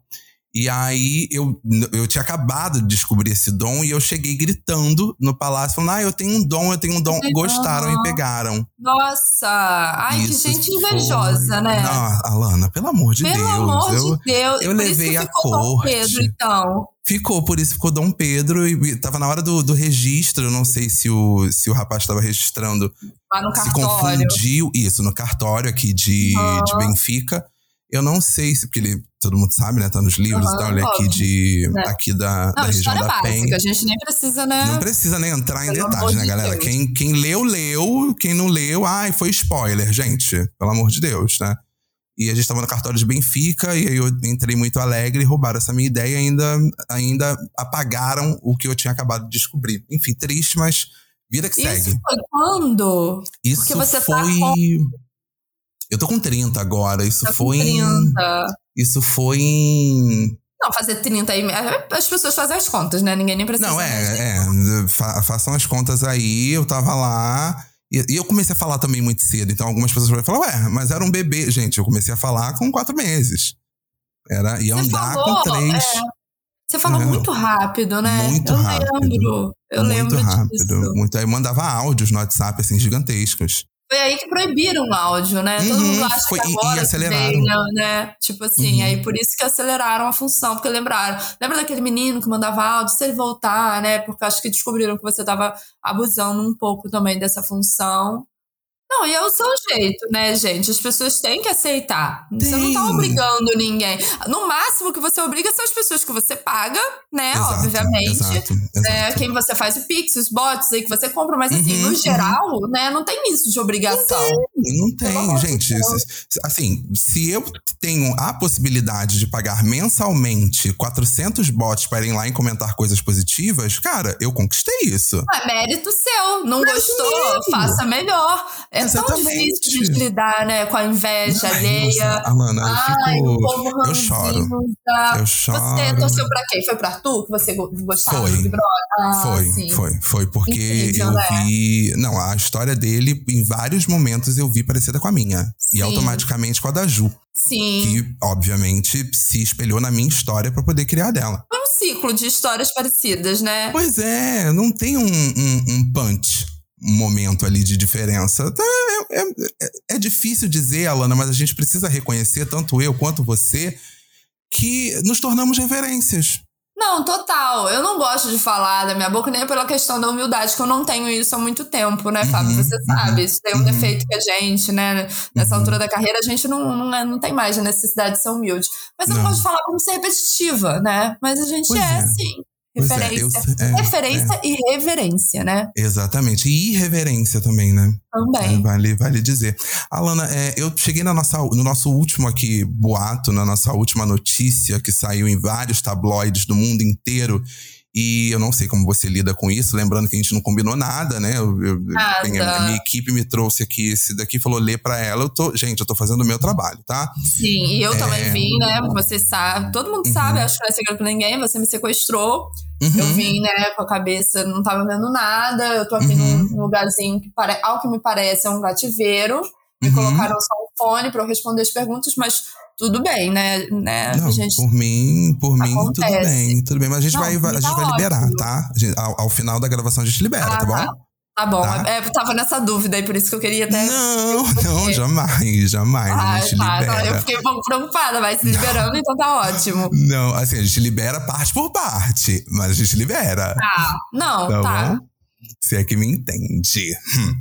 E aí eu, eu tinha acabado de descobrir esse dom e eu cheguei gritando no palácio, falando: Ah, eu tenho um dom, eu tenho um dom. Legal. Gostaram e pegaram. Nossa! Ai, Isso que gente foi- invejosa, né? Não, Alana, pelo amor de Pelo Deus. amor eu, de Deus. eu Por levei a corte. Pedro, então. Ficou, por isso ficou Dom Pedro e tava na hora do, do registro. Eu não sei se o, se o rapaz estava registrando Lá no se cartório. confundiu. Isso, no cartório aqui de, Aham. de Benfica. Eu não sei se, porque ele, todo mundo sabe, né? Tá nos livros e Aham, tal. Ele é aqui, de, É. aqui da, da Não, região história da básica. Penha. A gente nem precisa, né? Não precisa nem entrar em detalhes, né, de galera? Deus. Quem, quem leu, leu. Quem não leu, ai, foi spoiler, gente. Pelo amor de Deus, né? E a gente tava no cartório de Benfica, e aí eu entrei muito alegre e roubaram essa minha ideia e ainda, ainda apagaram o que eu tinha acabado de descobrir. Enfim, triste, mas vida que Isso segue. foi quando? Isso Porque você tá foi. com- Eu tô com 30 agora. Isso Tá foi em. 30. Isso foi em. Não, fazer 30 aí. As pessoas fazem as contas, né? Ninguém nem precisa. Não, é, é. fa- façam as contas aí, eu tava lá. E, e eu comecei a falar também muito cedo. Então algumas pessoas vão falar, ué, mas era um bebê. Gente, eu comecei a falar com quatro meses. Era, ia Você andar falou, com três. é. Você falou É. muito rápido, né? Muito eu rápido. lembro. Eu muito lembro rápido. disso. Muito. Aí eu mandava áudios no WhatsApp, assim, gigantescos. Foi aí que proibiram o áudio, né? Todo Uhum, mundo acha foi- que e- e agora que aceleraram. veio, né? Tipo assim, Uhum. aí por isso que aceleraram a função, porque lembraram. Lembra daquele menino que mandava áudio, se ele voltar, né? Porque acho que descobriram que você tava abusando um pouco também dessa função. Não, e é o seu jeito, né, gente? As pessoas têm que aceitar. Você não tá Tem. obrigando ninguém. No máximo que você obriga são as pessoas que você paga, né? Exato, obviamente. exato, né, exato. quem você faz o Pix, os bots aí que você compra, mas assim, Uhum, no geral, né, não tem isso de obrigação. Não tem, gente. Se- se- Assim, se eu tenho a possibilidade de pagar mensalmente 400 bots para irem lá e comentar coisas positivas, cara, eu conquistei isso. É mérito seu. Não gostou? mesmo. Faça melhor. É tão Exatamente. difícil de lidar, né, com a inveja Ai, alheia. nossa, Alana, eu Ai, fico- o povo eu choro. ranzinza. Eu choro. Você torceu pra quem? Foi pro Arthur que você go- gostava Foi. do Big? Ah, foi, sim. foi, foi. Porque Incrível, eu né? vi. Não, a história dele, em vários momentos, eu vi parecida com a minha. Sim. E automaticamente com a da Ju. Sim. Que, obviamente, se espelhou na minha história pra poder criar dela. Foi um ciclo de histórias parecidas, né? Pois é, não tem um, um, um punch, momento ali de diferença. Tá, É, é- é- é difícil dizer, Alana, mas a gente precisa reconhecer, tanto eu quanto você, que nos tornamos referências. Não, total. Eu não gosto de falar da minha boca nem pela questão da humildade, que eu não tenho isso há muito tempo, né, Fábio? Uhum, Você sabe, isso tem um uhum. defeito que a gente, né, nessa Uhum. altura da carreira, a gente não, não, é- não tem mais a necessidade de ser humilde. Mas eu não, gosto de falar como ser repetitiva, né? Mas a gente é, é. sim. Pois é, Referência. eu- é, referência e reverência, né? Exatamente. E irreverência também, né? Também. É, Vale, vale dizer. Alana, é, eu cheguei na nossa, no nosso último aqui boato, na nossa última notícia, que saiu em vários tabloides do mundo inteiro. E eu não sei como você lida com isso, lembrando que a gente não combinou nada, né? Eu, eu- bem, a, minha equipe me trouxe aqui esse daqui, falou ler pra ela. Eu tô, gente, eu tô fazendo o meu trabalho, tá? Sim, e eu É. também vim, né? Você sabe, todo mundo sabe, acho que não é segredo pra ninguém, você me sequestrou. Eu Uhum. vim, né, com a cabeça, não tava vendo nada. Eu tô aqui Uhum. num lugarzinho que, ao que me parece, é um cativeiro. Me Uhum. colocaram só um fone pra eu responder as perguntas, mas tudo bem, né? né? Não, gente... por mim, por mim, tudo bem, tudo bem. Mas a gente Não, vai, vai- a tá gente vai liberar, tá? Gente- ao, ao final da gravação a gente libera, Ah, tá bom? tá. Tá bom, Tá. É, eu tava nessa dúvida aí, por isso que eu queria até. Não, não, jamais, jamais. Ah, a gente tá, libera. tá. Eu fiquei um pouco preocupada, mas se liberando, então tá ótimo. Não, assim, a gente libera parte por parte, mas a gente libera. Tá. Não, Tá tá. Se é que me entende. Hum.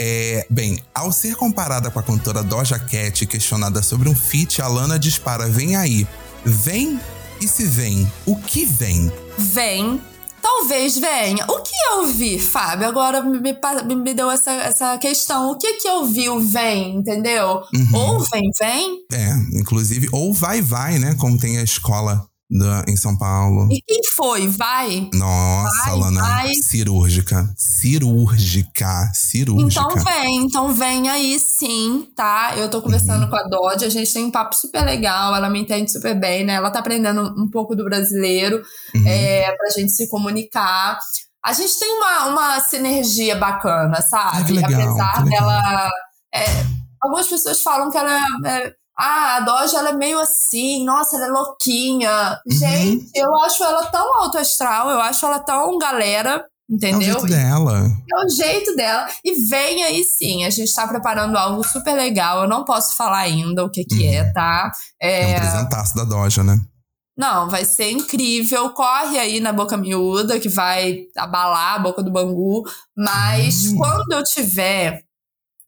É, bem, ao ser comparada com a cantora Doja Cat e questionada sobre um feat, a Lana dispara: vem aí. Vem? E se vem? O que vem? Vem. Talvez venha. O que eu vi, Fábio? Agora me, pa- me deu essa, essa questão. O que que eu vi o vem, entendeu? Uhum. Ou vem, vem. É, inclusive, ou vai, vai, né? Como tem a escola da, em São Paulo. E quem foi? Vai. Nossa, Vai, Lana. vai. Cirúrgica. Cirúrgica. Cirúrgica. Então vem, então vem aí sim, tá? Eu tô conversando Uhum. com a Dodge, a gente tem um papo super legal, ela me entende super bem, né? Ela tá aprendendo um pouco do brasileiro, Uhum. é, pra gente se comunicar. A gente tem uma, uma sinergia bacana, sabe? Ah, que legal, Apesar dela. é, algumas pessoas falam que ela é. Ah, a Doja ela é meio assim, nossa, ela é louquinha. Uhum. Gente, eu acho ela tão alto astral, eu acho ela tão galera, É o entendeu? jeito dela. É o jeito dela. E vem aí sim, a gente tá preparando algo super legal. Eu não posso falar ainda o que que é, tá? É, um É, presentaço da Doja, né? não, vai ser incrível. Corre aí na Boca Miúda, que vai abalar a boca do Bangu. Mas Hum. quando eu tiver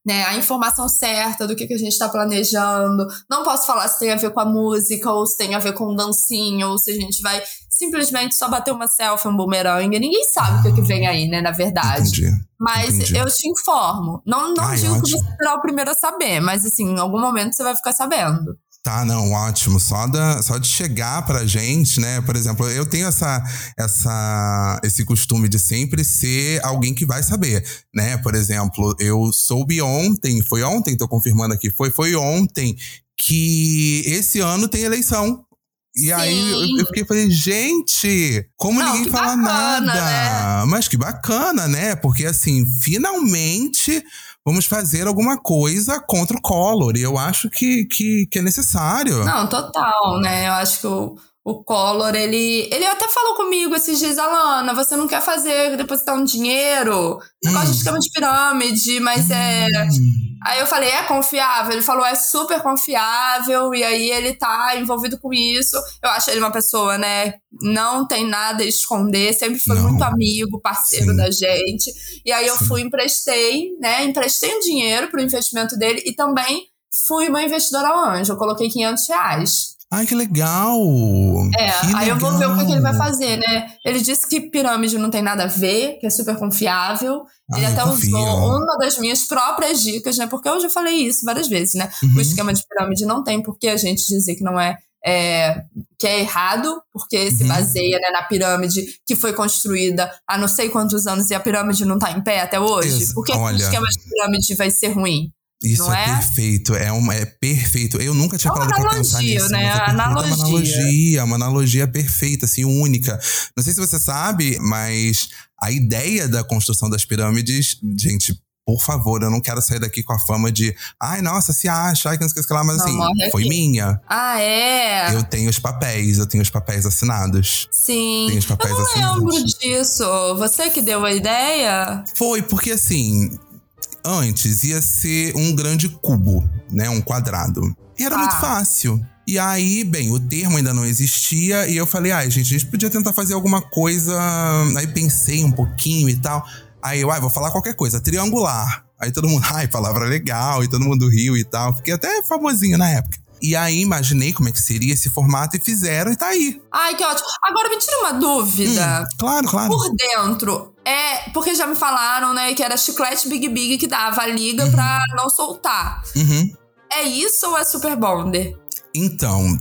né, a informação certa do que, que a gente tá planejando, não posso falar se tem a ver com a música, ou se tem a ver com dancinha, ou se a gente vai simplesmente só bater uma selfie, um bumerangue. Ninguém sabe o que, que vem aí, né, na verdade. Entendi. Mas Entendi. eu te informo. Não, não Ai, digo que ótimo. você será o primeiro a saber, mas assim, em algum momento você vai ficar sabendo. Tá, não, ótimo. Só, da, só de chegar pra gente, né? Por exemplo, eu tenho essa, essa, esse costume de sempre ser alguém que vai saber, né? Por exemplo, eu soube ontem, foi ontem, tô confirmando aqui, foi, foi ontem que esse ano tem eleição. E aí eu, fiquei falei, gente, como Não, ninguém fala bacana, nada? né? Mas que bacana, né? Porque assim, finalmente vamos fazer alguma coisa contra o Collor. E eu acho que, que, que é necessário. Não, total, né? Eu acho que o, o Collor, ele, ele até falou comigo esses dias, Alana, você não quer fazer, depositar um dinheiro? Negócio Hum. de esquema de pirâmide, mas é. Aí eu falei, é confiável? Ele falou, é super confiável, e aí ele tá envolvido com isso. Eu acho ele uma pessoa, né? Não tem nada a esconder, sempre foi Não. muito amigo, parceiro Sim. da gente. E aí eu Sim. fui, emprestei, né? Emprestei um dinheiro pro investimento dele e também fui uma investidora anjo. Eu coloquei 500 reais. Ai, que legal! É, Que aí eu vou ver o que, ele legal. vai fazer, né? Ele disse que pirâmide não tem nada a ver, que é super confiável. Ele Ai, até confio. usou uma das minhas próprias dicas, né? Porque eu já falei isso várias vezes, né? Uhum. O esquema de pirâmide não tem por que a gente dizer que não é, é, que é errado, porque se Uhum. baseia né, na pirâmide que foi construída há não sei quantos anos e a pirâmide não tá em pé até hoje. Ex- por que que o olha. esquema de pirâmide vai ser ruim? Isso Não é, é? perfeito, é, uma, é perfeito. Eu nunca tinha É parado pra pensar analogia, nisso. né? mas é é uma Analogia. analogia, uma analogia perfeita, assim, única. Não sei se você sabe, mas a ideia da construção das pirâmides, gente, por favor, eu não quero sair daqui com a fama de ai, nossa, se acha, ai, que não sei o que lá, mas Não, assim, foi aqui. minha. Ah, é? Eu tenho os papéis, eu tenho os papéis assinados. Sim. Tem os papéis eu não assinados. lembro disso. Você que deu a ideia? Foi, porque assim, antes ia ser um grande cubo, né? Um quadrado. E era Ah. muito fácil. E aí, bem, o termo ainda não existia e eu falei, ai, gente, a gente podia tentar fazer alguma coisa. Aí pensei um pouquinho e tal. Aí eu, ai, vou falar qualquer coisa, triangular. Aí todo mundo, ai, palavra legal, e todo mundo riu e tal. Fiquei até famosinho na época. E aí imaginei como é que seria esse formato e fizeram e tá aí. Ai, que ótimo. Agora me tira uma dúvida. Hum, claro, claro. Por dentro, é. Porque já me falaram, né, que era chiclete Big Big que dava a liga Uhum. pra não soltar. Uhum. É isso ou é Super Bonder? Então,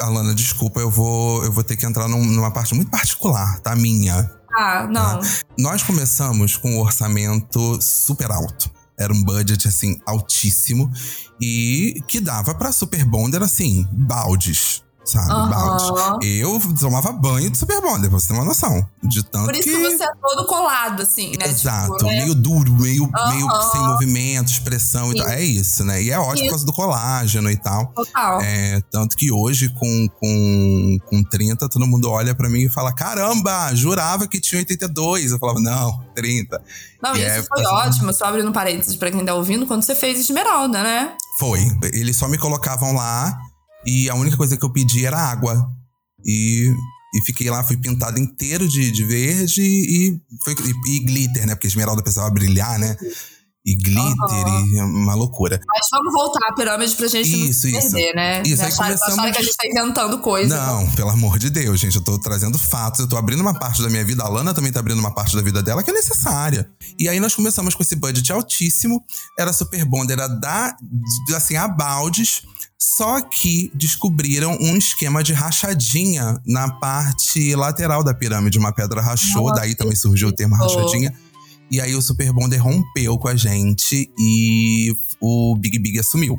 Alana, desculpa, eu vou, eu vou ter que entrar num- numa parte muito particular, tá? Minha. Ah, não. Nós começamos com um orçamento super alto. Era um budget, assim, altíssimo. E que dava pra Super Bonder, assim, baldes. Sabe? Aham. Baldes. Eu tomava banho de Super Bonder, pra você ter uma noção. De tanto Por isso que... que você é todo colado, assim, né? Exato, Tipo, né? meio duro, meio, meio Aham. sem movimento, expressão e Sim. tal. É isso, né? E é ótimo por causa do colágeno e tal. Total. É, tanto que hoje, com, com, com 30, todo mundo olha pra mim e fala: caramba, jurava que tinha 82. Eu falava, não, 30. Não, E isso é, foi ótimo. Só abrindo parênteses pra quem tá ouvindo, quando você fez Esmeralda, né? Foi. Eles só me colocavam lá e a única coisa que eu pedi era água. E, e fiquei lá, fui pintado inteiro de, de verde e, foi, e, e glitter, né? Porque esmeralda precisava brilhar, né? E glitter, e uma loucura. Mas vamos voltar à pirâmide pra gente Isso, não isso. perder, né? Isso, aí acharam, começamos- que a gente tá inventando coisa. Não, pelo amor de Deus, gente. Eu tô trazendo fatos, eu tô abrindo uma parte da minha vida. A Lana também tá abrindo uma parte da vida dela que é necessária. E aí nós começamos com esse budget altíssimo. Era super bom, era dar, assim, a baldes. Só que descobriram um esquema de rachadinha na parte lateral da pirâmide. Uma pedra rachou, Nossa, daí também surgiu o termo rachadinha. E aí o Super Bonder rompeu com a gente e o Big Big assumiu.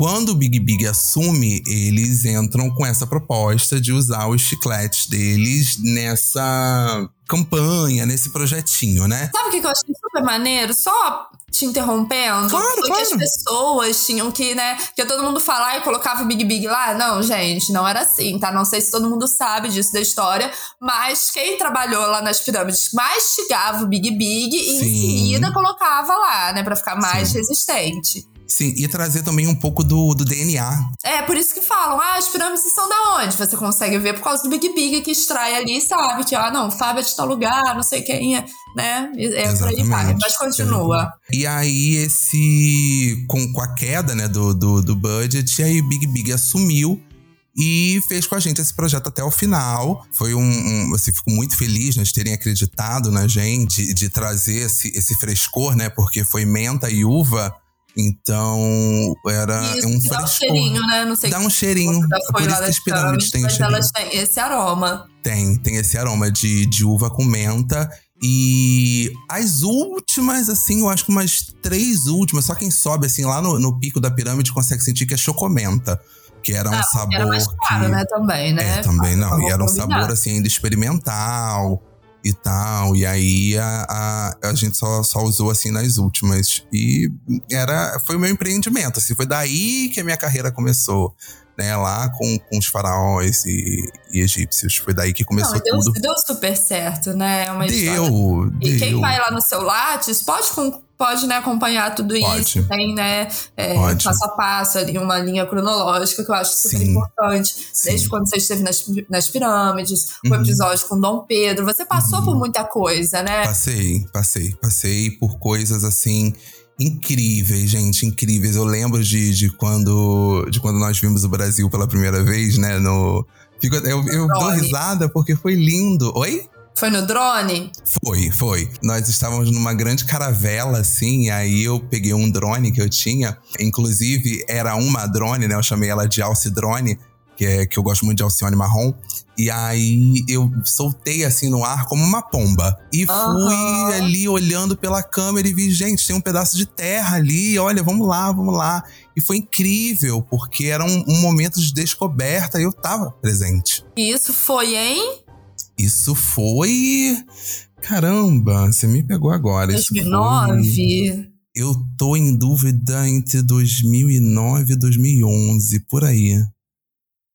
Quando o Big Big assume, eles entram com essa proposta de usar os chicletes deles nessa campanha, nesse projetinho, né? Sabe o que eu achei super maneiro? Só te interrompendo. Claro, foi que as claro. pessoas tinham que, né? Que todo mundo falar e colocava o Big Big lá. Não, gente, não era assim, tá? Não sei se todo mundo sabe disso da história, mas quem trabalhou lá nas pirâmides mastigava o Big Big e em Sim. seguida colocava lá, né? Pra ficar mais Sim. resistente. Sim, e trazer também um pouco do, do DNA. É, por isso que falam, ah, as pirâmides são da onde? Você consegue ver por causa do Big Big que extrai ali e sabe que, ah, não, Fábio é de tal lugar, não sei quem é, né? É por aí vai. Mas continua. E aí, esse. Com, com a queda né, do, do, do budget, aí o Big Big assumiu e fez com a gente esse projeto até o final. Foi um. um assim, fico muito feliz né, de terem acreditado na gente, de, de trazer esse, esse frescor, né? Porque foi menta e uva. Então, era Isso, um que dá um frescor. cheirinho, né? Não sei Dá um cheirinho. já É por isso que as pirâmides têm um mas cheirinho. elas têm esse aroma. Tem, tem esse aroma de, de uva com menta. E as últimas, assim, eu acho que umas três últimas, só quem sobe, assim, lá no, no pico da pirâmide consegue sentir que é chocomenta. Que era um Ah, sabor. Era mais caro, que... né? Também, né? É, também não. E era um sabor, assim, ainda experimental. E tal. E aí a, a, a gente só, só usou assim nas últimas. E era, foi o meu empreendimento. Assim, foi daí que a minha carreira começou. Né, lá com, com os faraós e, e egípcios. Foi daí que começou Não, deu, tudo. deu super certo, né? É uma Deu, história. E quem deu. vai lá no seu Lattes pode, pode né, acompanhar tudo Pode. isso. Tem, né, é, passo a passo ali, uma linha cronológica que eu acho super Sim. importante. Sim. Desde quando você esteve nas, nas pirâmides, o Uhum. episódio com Dom Pedro. Você passou por muita coisa, né? Passei, passei. Passei por coisas assim incríveis, gente, incríveis. Eu lembro de, de quando de quando nós vimos o Brasil pela primeira vez, né, no Fico- eu, eu dou risada porque foi lindo. Oi? Foi no drone? Foi, foi. Nós estávamos numa grande caravela, assim, e aí eu peguei um drone que eu tinha. Inclusive, era uma drone, né? Eu chamei ela de Alce Drone, que, é, que eu gosto muito de Alcione marrom. E aí eu soltei assim no ar como uma pomba. E fui Aham. ali olhando pela câmera e vi, gente, tem um pedaço de terra ali, olha, vamos lá, vamos lá. E foi incrível, porque era um, um momento de descoberta e eu tava presente. E isso foi em Isso foi. Caramba, você me pegou agora. Isso foi- 2009? Eu tô em dúvida entre 2009 e 2011, por aí.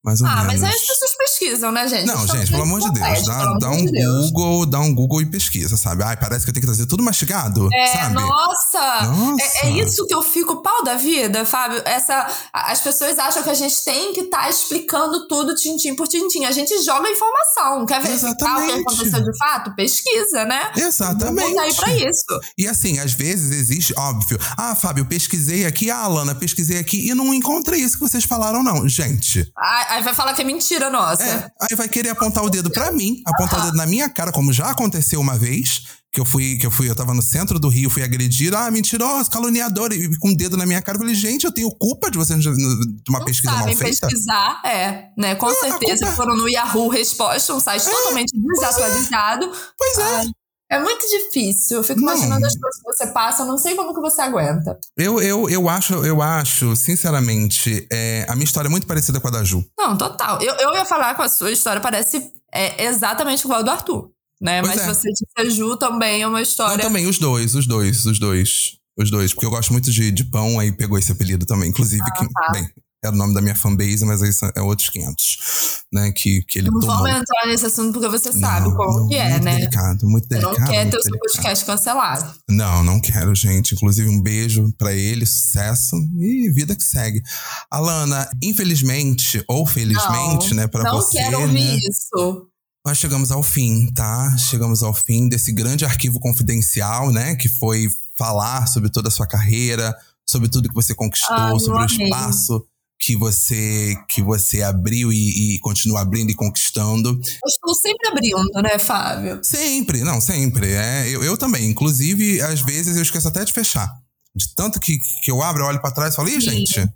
Mais ou Ah, menos. mas aí as pessoas pesquisam, né, gente? Não, gente, pelo amor de Deus, dá, dá um de Deus. Google, dá um Google e pesquisa, sabe? Ai, parece que eu tenho que trazer tudo mastigado, É, sabe? nossa! Nossa. É, é isso que eu fico pau da vida, Fábio. Essa, as pessoas acham que a gente tem que estar explicando tudo tintim por tintim. A gente joga informação. Quer verificar o que aconteceu de fato? Pesquisa, né? Exatamente. Vamos aí pra isso. E assim, às vezes existe, óbvio. Ah, Fábio, pesquisei aqui. Ah, Alana, pesquisei aqui e não encontrei isso que vocês falaram, não. Gente, Aí, aí vai falar que é mentira nossa. É, aí vai querer apontar o dedo pra mim, apontar o dedo na minha cara, como já aconteceu uma vez, que eu fui, que eu fui, eu tava no centro do Rio, fui agredido, ah, mentiroso, caluniador, e com o dedo na minha cara, eu falei, gente, eu tenho culpa de vocês de uma Não pesquisa mal feita? pesquisar, é, né? Com Ah, a certeza culpa é- foram no Yahoo Resposta, um site totalmente desatualizado. Pois é. Ai, É muito difícil. Eu fico Não. imaginando as coisas que você passa, eu não sei como que você aguenta. Eu, eu, eu acho, eu acho, sinceramente, é, a minha história é muito parecida com a da Ju. Não, total. Eu, eu ia falar com a sua história, parece é, exatamente igual a do Arthur. Né? Pois Mas é. você disse a Ju também é uma história. também, os dois, os dois, os dois. Os dois, porque eu gosto muito de, de pão, aí pegou esse apelido também. Inclusive, que, tá. bem, era o nome da minha fanbase, mas aí é outros 500, né? Que, que ele Não tomou. vamos entrar nesse assunto porque você sabe Não, como não, que é, muito né? delicado, muito Você delicado. não quer ter o seu podcast cancelado. Não, não quero, gente. Inclusive, um beijo pra ele, sucesso e vida que segue. Alana, infelizmente, ou felizmente, Não, né, pra não você, quero ouvir né, isso. nós chegamos ao fim, tá? Chegamos ao fim desse grande arquivo confidencial, né, que foi falar sobre toda a sua carreira, sobre tudo que você conquistou, Ai, sobre o espaço que você que você abriu e, e continua abrindo e conquistando. Eu estou sempre abrindo, né, Fábio? Sempre, não, sempre. É, eu, eu também. Inclusive, às vezes eu esqueço até de fechar. De tanto que, que eu abro, eu olho pra trás e falo, ih, gente,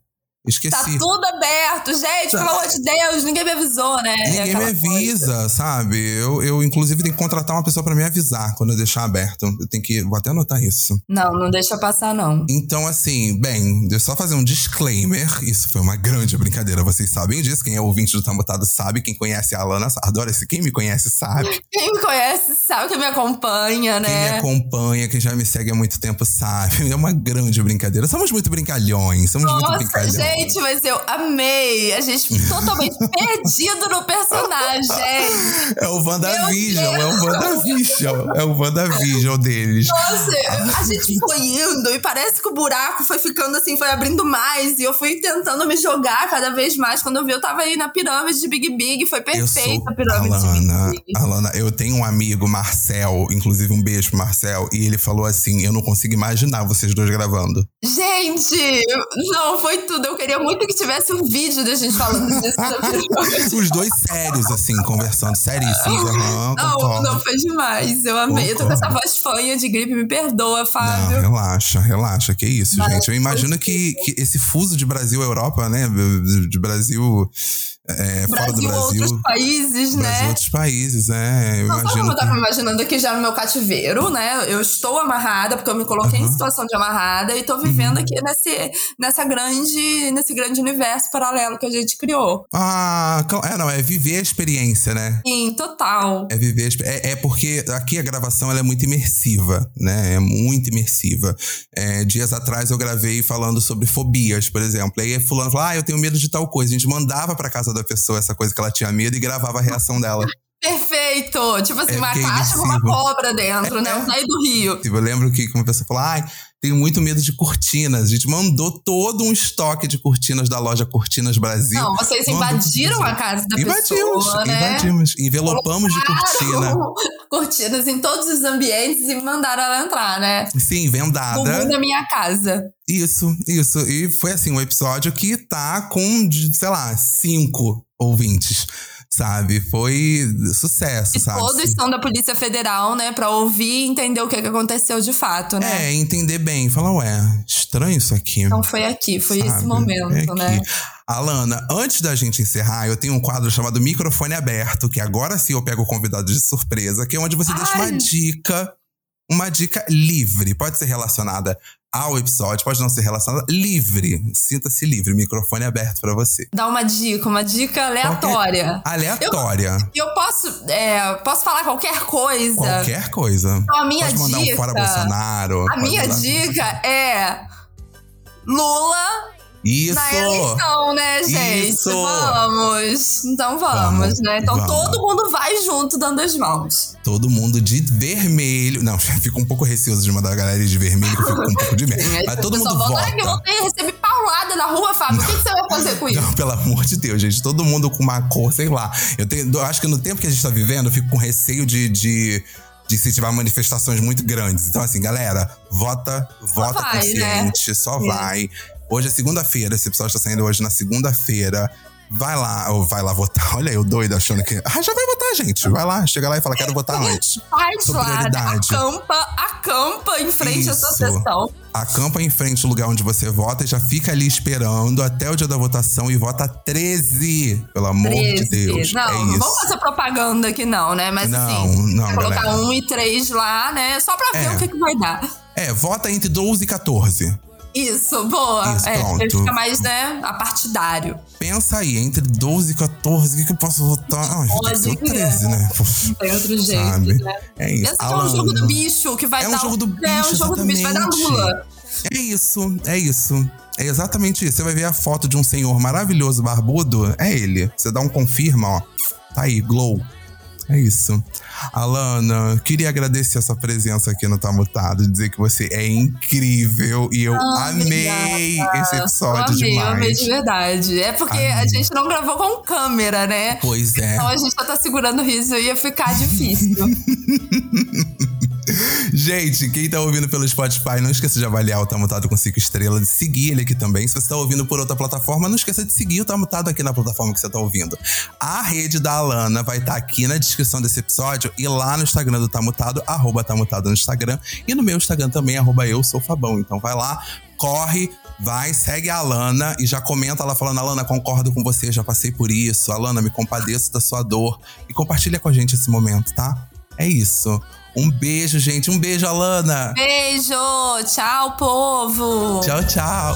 esqueci. Tá tudo aberto, gente, Tá. pelo amor de Deus, ninguém me avisou, né? Ninguém me avisa, coisa. sabe? Eu, eu, inclusive, tenho que contratar uma pessoa pra me avisar quando eu deixar aberto. Eu tenho que. Vou até anotar isso. Não, não deixa passar, não. Então, assim, bem, deixa eu só fazer um disclaimer. Isso foi uma grande brincadeira, vocês sabem disso. Quem é ouvinte do Tambotado sabe, quem conhece a Alana adora esse. Quem me conhece sabe. Quem me conhece sabe que me acompanha, Quem me né? acompanha, quem já me segue há muito tempo sabe. É uma grande brincadeira. Somos muito brincalhões, somos muito Nossa, brincalhões. gente, mas eu amei. A gente totalmente perdido no personagem. É o WandaVision, é o WandaVision. É o WandaVision deles. Nossa, a gente foi indo e parece que o buraco foi ficando assim, foi abrindo mais. E eu fui tentando me jogar cada vez mais. Quando eu vi, eu tava aí na pirâmide de Big Big. Foi perfeita a pirâmide Alana, de Big Big. Alana, eu tenho um amigo, Marcel, inclusive um beijo pro Marcel, e ele falou assim: eu não consigo imaginar vocês dois gravando. Gente, não, foi tudo. Eu queria muito que tivesse um vídeo da gente falando disso. Os dois sérios, assim, conversando, seríssimos. Aham, Não, concordo. não, foi demais. Eu amei. Eu tô com essa voz fanha de gripe, me perdoa, Não, Fábio. relaxa, relaxa. Que isso, Mas gente. Eu imagino que, que esse fuso de Brasil-Europa, né? De Brasil é, fora do Brasil, Brasil. outros países, né? Brasil, outros países, é. Eu Não, sabe como imagino eu tava que... imaginando aqui já no meu cativeiro, né? Eu estou amarrada, porque eu me coloquei em Aham. situação de amarrada e tô vivendo Uhum. aqui nesse, nessa grande nesse grande universo paralelo que a gente criou. Ah, é, não, é viver a experiência, né? Sim, total. É viver. É, é porque aqui a gravação ela é muito imersiva, né? É muito imersiva. É, dias atrás eu gravei falando sobre fobias, por exemplo. Aí fulano falou: Ah, eu tenho medo de tal coisa. A gente mandava pra casa da pessoa essa coisa que ela tinha medo e gravava a reação dela. Perfeito! Tipo assim, É uma é caixa com uma cobra dentro, né? Eu saí do Rio. Tipo, Eu lembro que uma pessoa falou: Ai, tenho muito medo de cortinas. A gente mandou todo um estoque de cortinas da loja Cortinas Brasil. Não, vocês invadiram a casa da Invadimos, pessoa, né? invadimos. Envelopamos de cortina. Cortinas em todos os ambientes e mandaram ela entrar, né? Sim, vendada. Bumbum na minha casa. Isso, isso. E foi assim, um episódio que tá com, sei lá, cinco ouvintes, sabe? Foi sucesso, E sabe? todos são da Polícia Federal, né? Pra ouvir e entender o que, que aconteceu de fato, né? É, entender bem. Falar, ué, estranho isso aqui. Então foi aqui, foi esse sabe? momento, É né? Alana, antes da gente encerrar, eu tenho um quadro chamado Microfone Aberto, que agora sim eu pego o convidado de surpresa, que é onde você deixa uma Ai. dica, uma dica livre. Pode ser relacionada ao episódio, pode não ser relacionada. Livre. Sinta-se livre. Microfone aberto pra você. Dá uma dica, uma dica aleatória. Aleatória. E eu posso, é, posso falar qualquer coisa. Qualquer coisa. Então, a minha pode mandar dica. um fora Bolsonaro. A minha dica é. Lula Isso! na eleição, né, gente? Isso! Vamos! Então vamos, Vamos, né? Então vamos. todo mundo vai junto dando as mãos. Todo mundo de vermelho. Não, fico um pouco receoso de mandar a galera de vermelho, que eu fico com um pouco de medo. Aí Mas todo mundo volta, "Ai, que eu vota. voltei, recebi paulada na rua, Fábio. O que, que você vai fazer com isso? Não, pelo amor de Deus, gente. Todo mundo com uma cor, sei lá. Eu, tenho, eu acho que no tempo que a gente tá vivendo, eu fico com receio de. de de se tiver manifestações muito grandes. Então, assim, galera, vota, vota vai, consciente, só É. vai. Hoje é segunda-feira, esse episódio tá saindo hoje na segunda-feira. Vai lá, ou vai lá votar. Olha eu doido achando que. Ah, já vai votar, gente. Vai lá, chega lá e fala, quero votar antes. Faz prioridade. acampa, acampa em frente à sua Isso. sessão. Acampa em frente ao lugar onde você vota e já fica ali esperando até o dia da votação e vota 13. Pelo amor de 13. Deus. Não, é não isso. vamos fazer propaganda aqui, não, né? Mas Não, assim, não, colocar galera. um e três lá, né? Só pra ver É. o que, que vai dar. É, vota entre 12 e 14. Isso, boa. Isso, é, pronto. fica mais, né, a partidário. Pensa aí, entre 12 e 14, o que, que eu posso votar? Ah, tem que ser o Pode 13, né? Não tem outro jeito, Sabe? né? É isso. Esse é um jogo do bicho que vai É um dar jogo do bicho, É um jogo do bicho, vai dar. Lula. É isso, é isso. É exatamente isso. Você vai ver a foto de um senhor maravilhoso, barbudo, é ele. Você dá um confirma, ó. Tá aí, glow. É isso. Alana, queria agradecer a sua presença aqui no Tá Mutado, dizer que você é incrível e eu Ah, amei obrigada. esse episódio eu amei, eu demais. amei de verdade. É porque a Amei. gente não gravou com câmera, né? Pois é. Então a gente já tá segurando o riso e ia ficar difícil. Gente, quem tá ouvindo pelo Spotify, não esqueça de avaliar o Tá Mutado com 5 estrelas, de seguir ele aqui também. Se você tá ouvindo por outra plataforma, não esqueça de seguir o Tá Mutado aqui na plataforma que você tá ouvindo. A rede da Alana vai estar aqui na descrição desse episódio e lá no Instagram do Tá Mutado, arroba Tá Mutado no Instagram. E no meu Instagram também, arroba eu sou Fabão. Então vai lá, corre, vai, segue a Alana e já comenta lá falando, Alana, concordo com você, já passei por isso. Alana, me compadeço da sua dor. E compartilha com a gente esse momento, tá? É isso. Um beijo, gente. Um beijo, Alana. Beijo! Tchau, povo! Tchau, tchau.